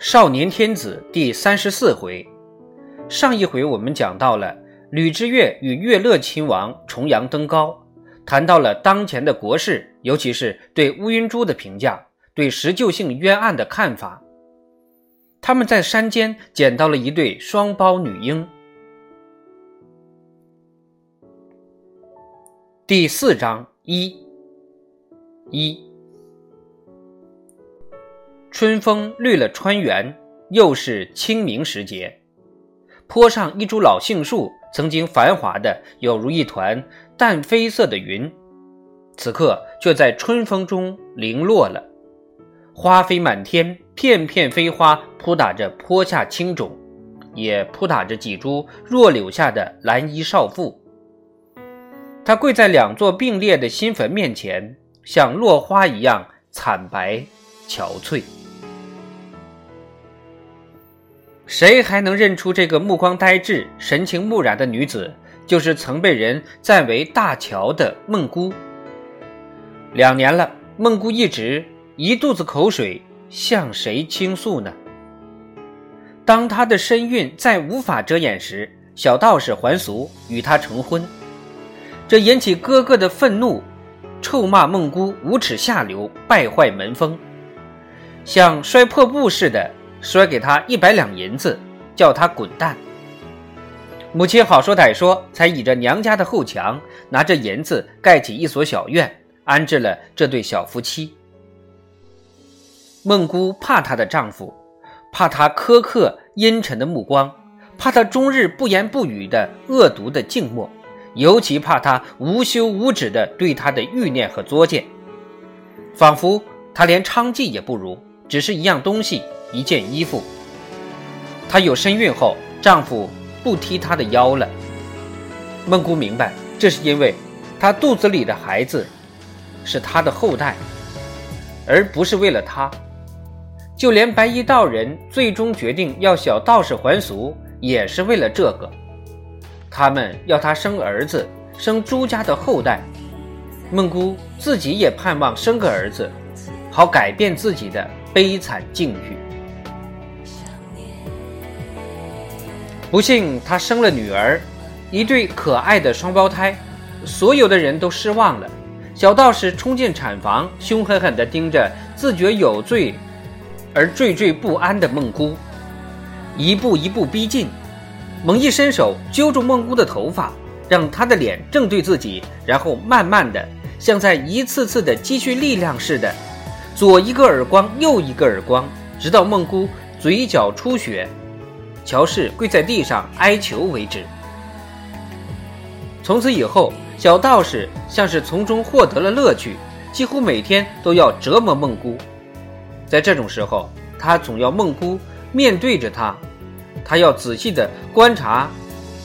少年天子第三十四回，上一回我们讲到了吕之岳与乐乐亲王重阳登高，谈到了当前的国事，尤其是对乌云珠的评价，对石臼姓冤案的看法。他们在山间捡到了一对双胞女婴。第四章一一。春风绿了川原，又是清明时节。坡上一株老杏树，曾经繁华的有如一团淡绯色的云，此刻却在春风中零落了。花飞满天，片片飞花扑打着坡下青冢，也扑打着几株弱柳下的蓝衣少妇。他跪在两座并列的新坟面前，像落花一样惨白憔悴。谁还能认出这个目光呆滞、神情木然的女子，就是曾被人赞为大乔的孟姑。两年了，孟姑一直一肚子口水，向谁倾诉呢？当她的身孕再无法遮掩时，小道士还俗与她成婚，这引起哥哥的愤怒，臭骂孟姑无耻下流，败坏门风，像摔破布似的。摔给他一百两银子，叫他滚蛋。母亲好说歹说，才倚着娘家的后墙，拿着银子盖起一所小院，安置了这对小夫妻。孟姑怕她的丈夫，怕他苛刻阴沉的目光，怕他终日不言不语的恶毒的静默，尤其怕他无休无止的对她的欲念和作践，仿佛他连娼妓也不如，只是一样东西。一件衣服，她有身孕后，丈夫不踢她的腰了。孟姑明白，这是因为她肚子里的孩子是她的后代，而不是为了她。就连白衣道人最终决定要小道士还俗，也是为了这个。他们要他生儿子，生朱家的后代。孟姑自己也盼望生个儿子，好改变自己的悲惨境遇。不幸，她生了女儿，一对可爱的双胞胎，所有的人都失望了。小道士冲进产房，凶狠狠地盯着自觉有罪而惴惴不安的孟姑，一步一步逼近，猛一伸手揪住孟姑的头发，让她的脸正对自己，然后慢慢的，像在一次次的积蓄力量似的，左一个耳光，右一个耳光，直到孟姑嘴角出血。乔氏跪在地上哀求为止。从此以后，小道士像是从中获得了乐趣，几乎每天都要折磨孟姑。在这种时候，他总要孟姑面对着他，他要仔细的观察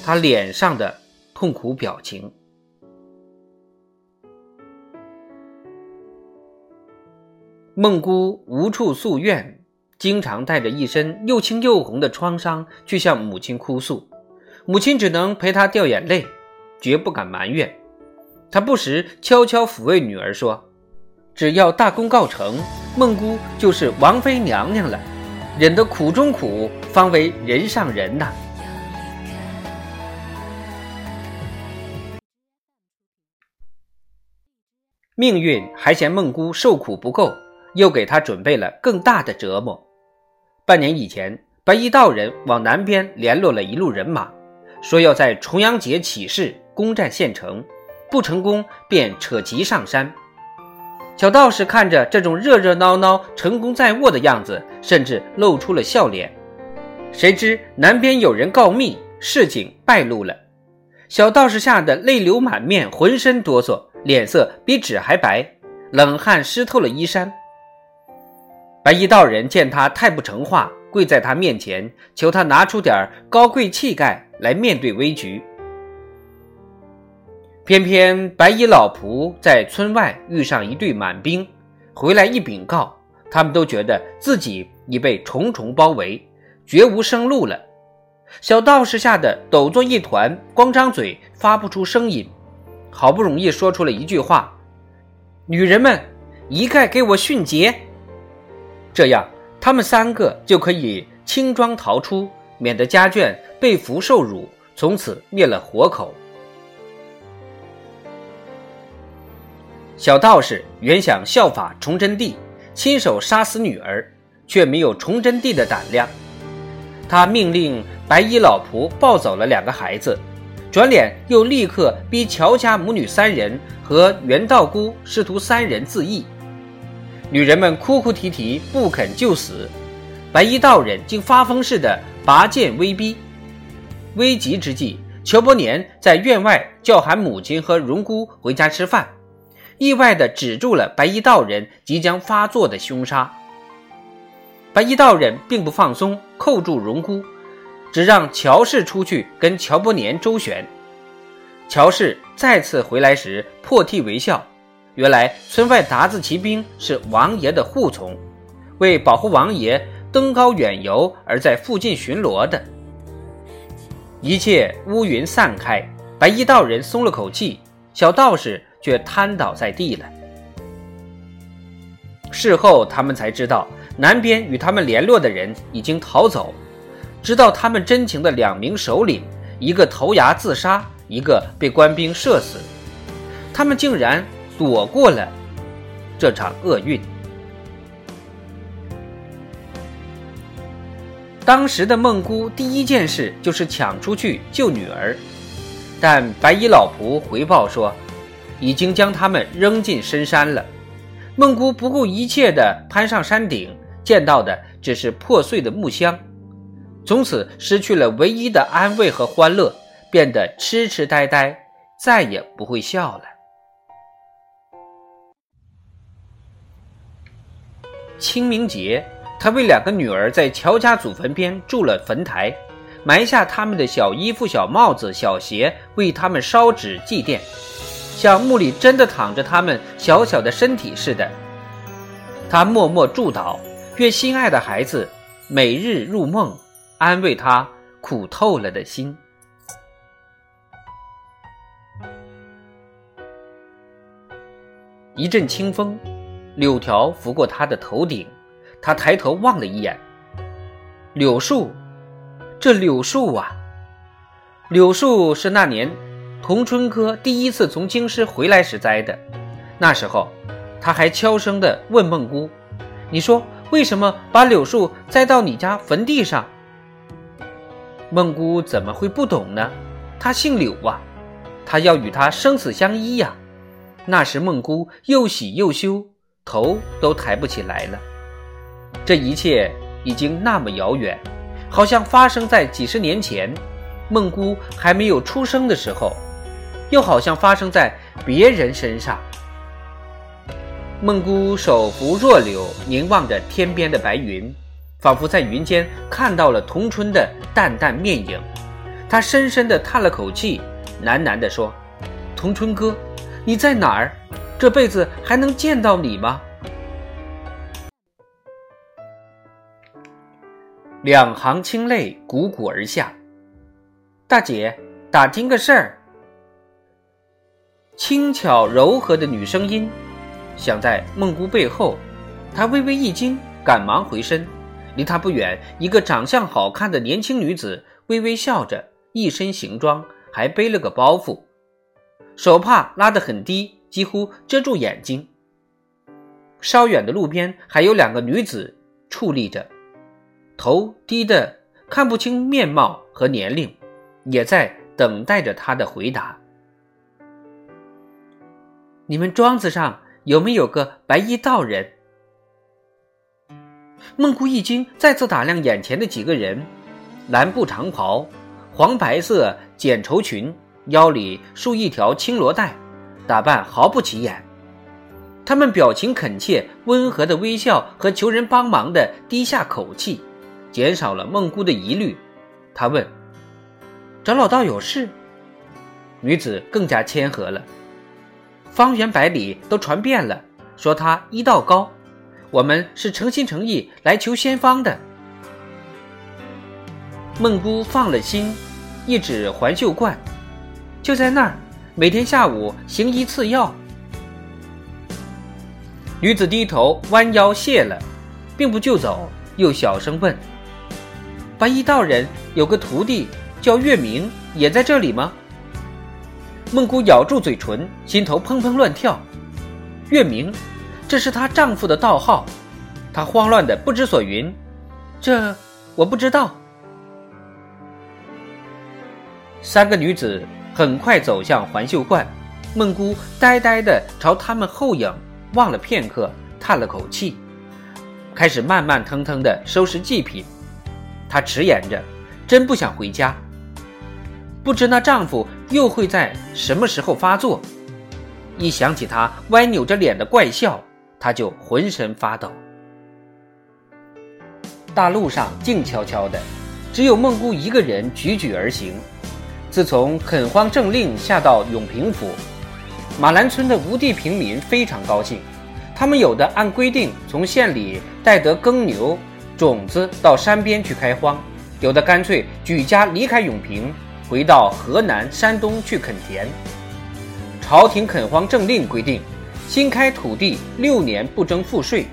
他脸上的痛苦表情。孟姑无处诉怨。经常带着一身又青又红的创伤去向母亲哭诉，母亲只能陪她掉眼泪，绝不敢埋怨。她不时悄悄抚慰女儿说：“只要大功告成，孟姑就是王妃娘娘了。忍得苦中苦，方为人上人呐。”命运还嫌孟姑受苦不够，又给他准备了更大的折磨。半年以前，白衣道人往南边联络了一路人马，说要在重阳节起事攻占县城，不成功便扯旗上山。小道士看着这种热热闹闹、成功在握的样子，甚至露出了笑脸。谁知南边有人告密，事情败露了。小道士吓得泪流满面，浑身哆嗦，脸色比纸还白，冷汗湿透了衣衫。白衣道人见他太不成话，跪在他面前求他拿出点高贵气概来面对危局。偏偏白衣老仆在村外遇上一队满兵，回来一禀告，他们都觉得自己已被重重包围，绝无生路了。小道士吓得抖作一团，光张嘴发不出声音，好不容易说出了一句话：“女人们，一概给我殉节。”这样。他们三个就可以轻装逃出，免得家眷被俘受辱，从此灭了活口。小道士原想效法崇祯帝，亲手杀死女儿，却没有崇祯帝的胆量。他命令白衣老仆抱走了两个孩子，转脸又立刻逼乔家母女三人和袁道姑师徒三人自缢。女人们哭哭啼啼，不肯就死。白衣道人竟发疯似的拔剑威逼。危急之际，裘伯年在院外叫喊母亲和荣姑回家吃饭。意外地止住了白衣道人即将发作的凶杀。白衣道人并不放松，扣住荣姑，只让乔氏出去跟乔伯年周旋。乔氏再次回来时破涕为笑，原来村外鞑子骑兵是王爷的护从，为保护王爷登高远游而在附近巡逻的。一切乌云散开，白衣道人松了口气，小道士。却瘫倒在地了。事后，他们才知道，南边与他们联络的人已经逃走。知道他们真情的两名首领，一个投崖自杀，一个被官兵射死。他们竟然躲过了这场厄运。当时的孟姑第一件事就是抢出去救女儿，但白衣老仆回报说。已经将他们扔进深山了。孟姑不顾一切地攀上山顶，见到的只是破碎的木箱，从此失去了唯一的安慰和欢乐，变得痴痴呆呆，再也不会笑了。清明节，他为两个女儿在乔家祖坟边筑了坟台，埋下他们的小衣服、小帽子、小鞋，为他们烧纸祭奠。像墓里真的躺着他们小小的身体似的，他默默祝祷，愿心爱的孩子每日入梦，安慰他苦透了的心。一阵清风，柳条拂过他的头顶，他抬头望了一眼，柳树，这柳树啊，柳树是那年。童春哥第一次从京师回来时栽的，那时候，他还悄声地问孟姑：“你说为什么把柳树栽到你家坟地上？”孟姑怎么会不懂呢？他姓柳啊，他要与他生死相依呀。那时孟姑又喜又羞，头都抬不起来了。这一切已经那么遥远，好像发生在几十年前，孟姑还没有出生的时候。又好像发生在别人身上。孟姑手扶弱柳，凝望着天边的白云，仿佛在云间看到了童春的淡淡面影。她深深地叹了口气，喃喃地说：“童春哥，你在哪儿？这辈子还能见到你吗？”两行清泪汩汩而下。大姐，打听个事儿。轻巧柔和的女声音，响在孟姑背后，她微微一惊，赶忙回身。离她不远，一个长相好看的年轻女子微微笑着，一身行装，还背了个包袱，手帕拉得很低，几乎遮住眼睛。稍远的路边还有两个女子矗立着，头低的看不清面貌和年龄，也在等待着他的回答。你们庄子上有没有个白衣道人？孟姑一惊，再次打量眼前的几个人：蓝布长袍，黄白色剪绸裙，腰里束一条青罗带，打扮毫不起眼。他们表情恳切，温和的微笑和求人帮忙的低下口气，减少了孟姑的疑虑。他问：“找老道有事？”女子更加谦和了。方圆百里都传遍了，说他医道高，我们是诚心诚意来求仙方的。孟姑放了心，一指环秀观，就在那儿，每天下午行医赐药。女子低头弯腰谢了，并不就走，又小声问：“白衣道人有个徒弟叫月明，也在这里吗？”孟姑咬住嘴唇，心头砰砰乱跳。月明，这是她丈夫的道号。她慌乱的不知所云。这我不知道。三个女子很快走向环秀观，孟姑呆呆的朝他们后影望了片刻，叹了口气，开始慢慢腾腾的收拾祭品。她迟延着，真不想回家。不知那丈夫又会在什么时候发作？一想起他歪扭着脸的怪笑，她就浑身发抖。大路上静悄悄的，只有孟姑一个人踽踽而行。自从垦荒政令下到永平府，马兰村的无地平民非常高兴，他们有的按规定从县里带得耕牛种子到山边去开荒，有的干脆举家离开永平。回到河南、山东去垦田。朝廷垦荒政令规定，新开土地六年不征赋税，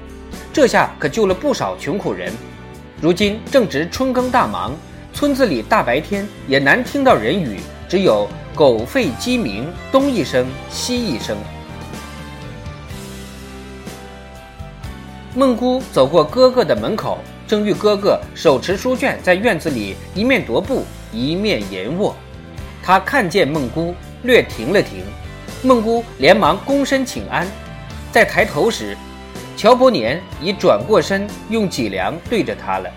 这下可救了不少穷苦人。如今正值春耕大忙，村子里大白天也难听到人语，只有狗吠鸡鸣，东一声西一声。孟姑走过哥哥的门口，正遇哥哥手持书卷在院子里一面踱步。一面吟卧，他看见孟姑，略停了停。孟姑连忙躬身请安，在抬头时，乔伯年已转过身，用脊梁对着他了。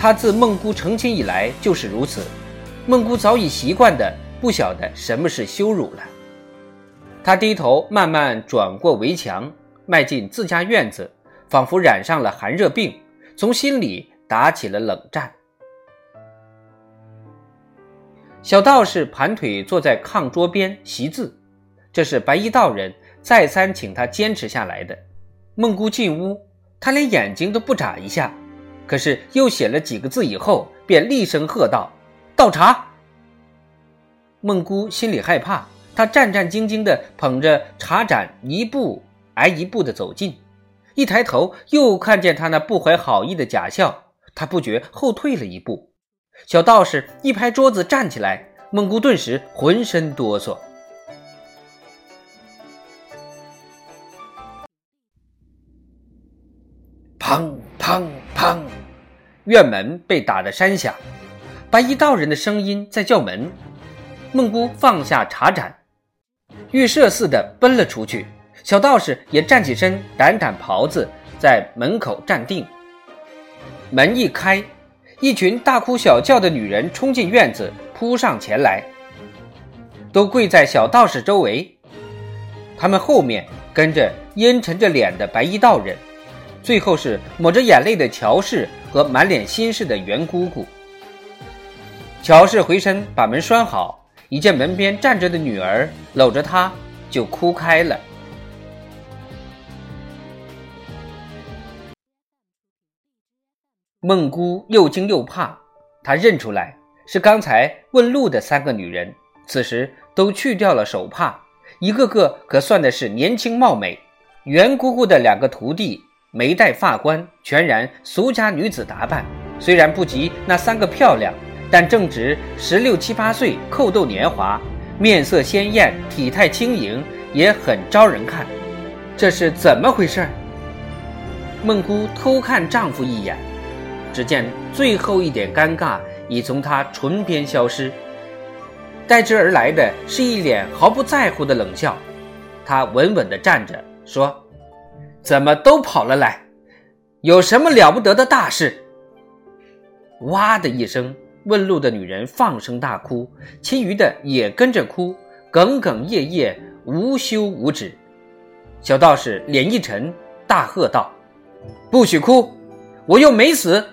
他自孟姑成亲以来就是如此，孟姑早已习惯的，不晓得什么是羞辱了。他低头慢慢转过围墙，迈进自家院子，仿佛染上了寒热病，从心里打起了冷战。小道士盘腿坐在炕桌边习字，这是白衣道人再三请他坚持下来的。孟姑进屋，他连眼睛都不眨一下，可是又写了几个字以后，便厉声喝道：“倒茶！”孟姑心里害怕，她战战兢兢地捧着茶盏，一步挨一步地走近，一抬头又看见他那不怀好意的假笑，她不觉后退了一步。小道士一拍桌子，站起来。孟姑顿时浑身哆嗦。砰砰砰！院门被打得山响，白衣道人的声音在叫门。孟姑放下茶盏，预设似的奔了出去。小道士也站起身，掸掸袍子，在门口站定。门一开。一群大哭小叫的女人冲进院子，扑上前来，都跪在小道士周围。他们后面跟着阴沉着脸的白衣道人，最后是抹着眼泪的乔氏和满脸心事的袁姑姑。乔氏回身把门拴好，一见门边站着的女儿搂着她，就哭开了。孟姑又惊又怕，她认出来是刚才问路的三个女人，此时都去掉了手帕，一个个可算的是年轻貌美。袁姑姑的两个徒弟没戴发冠，全然俗家女子打扮，虽然不及那三个漂亮，但正值十六七八岁，扣逗年华，面色鲜艳，体态轻盈，也很招人看。这是怎么回事？孟姑偷看丈夫一眼。只见最后一点尴尬已从她唇边消失，代之而来的是一脸毫不在乎的冷笑。她稳稳地站着，说：“怎么都跑了来？有什么了不得的大事？”哇的一声，问路的女人放声大哭，其余的也跟着哭，哽哽咽咽，无休无止。小道士脸一沉，大喝道：“不许哭！我又没死！”